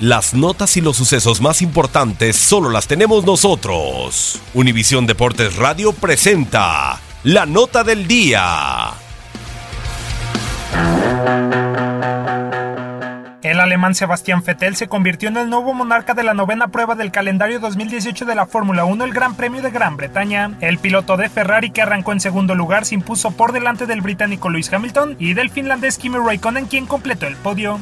Las notas y los sucesos más importantes solo las tenemos nosotros. Univisión Deportes Radio presenta la nota del día. El alemán Sebastián Vettel se convirtió en el nuevo monarca de la novena prueba del calendario 2018 de la Fórmula 1, el Gran Premio de Gran Bretaña. El piloto de Ferrari que arrancó en segundo lugar se impuso por delante del británico Lewis Hamilton y del finlandés Kimi Raikkonen quien completó el podio.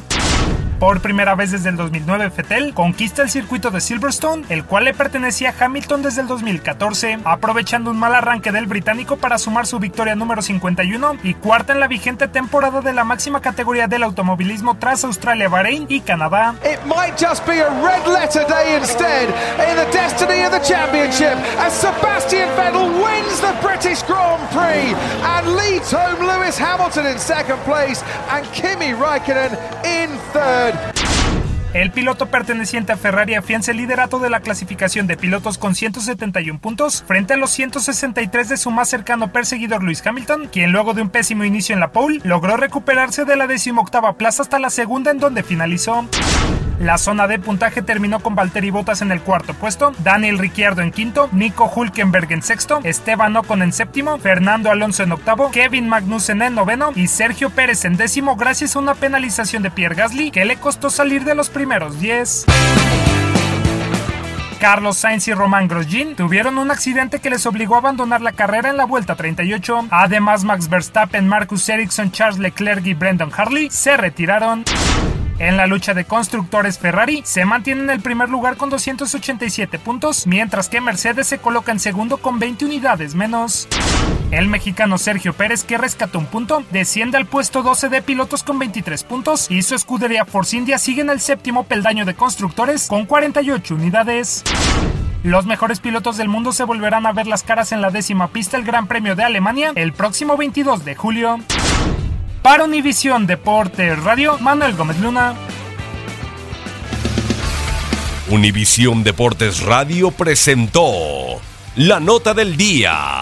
Por primera vez desde el 2009, Fettel conquista el circuito de Silverstone, el cual le pertenecía a Hamilton desde el 2014, aprovechando un mal arranque del británico para sumar su victoria número 51 y cuarta en la vigente temporada de la máxima categoría del automovilismo tras Australia, Bahrein y Canadá. It might just be a red letter day instead in the destiny of the championship as Sebastian Vettel wins the British Grand Prix and leads home Lewis Hamilton in second place and Kimi Raikkonen in third. El piloto perteneciente a Ferrari afianza el liderato de la clasificación de pilotos con 171 puntos frente a los 163 de su más cercano perseguidor Lewis Hamilton, quien luego de un pésimo inicio en la pole logró recuperarse de la decimoctava plaza hasta la segunda en donde finalizó. La zona de puntaje terminó con Valtteri Bottas en el cuarto puesto, Daniel Ricciardo en quinto, Nico Hulkenberg en sexto, Esteban Ocon en séptimo, Fernando Alonso en octavo, Kevin Magnussen en noveno y Sergio Pérez en décimo gracias a una penalización de Pierre Gasly que le costó salir de los primeros 10. Carlos Sainz y Román Grosjean tuvieron un accidente que les obligó a abandonar la carrera en la vuelta 38. Además, Max Verstappen, Marcus Ericsson, Charles Leclerc y Brendan Hartley se retiraron. En la lucha de constructores Ferrari se mantiene en el primer lugar con 287 puntos, mientras que Mercedes se coloca en segundo con 20 unidades menos. El mexicano Sergio Pérez, que rescató un punto, desciende al puesto 12 de pilotos con 23 puntos y su escudería Force India sigue en el séptimo peldaño de constructores con 48 unidades. Los mejores pilotos del mundo se volverán a ver las caras en la décima pista del Gran Premio de Alemania el próximo 22 de julio. Para Univisión Deportes Radio, Manuel Gómez Luna. Univisión Deportes Radio presentó la nota del día.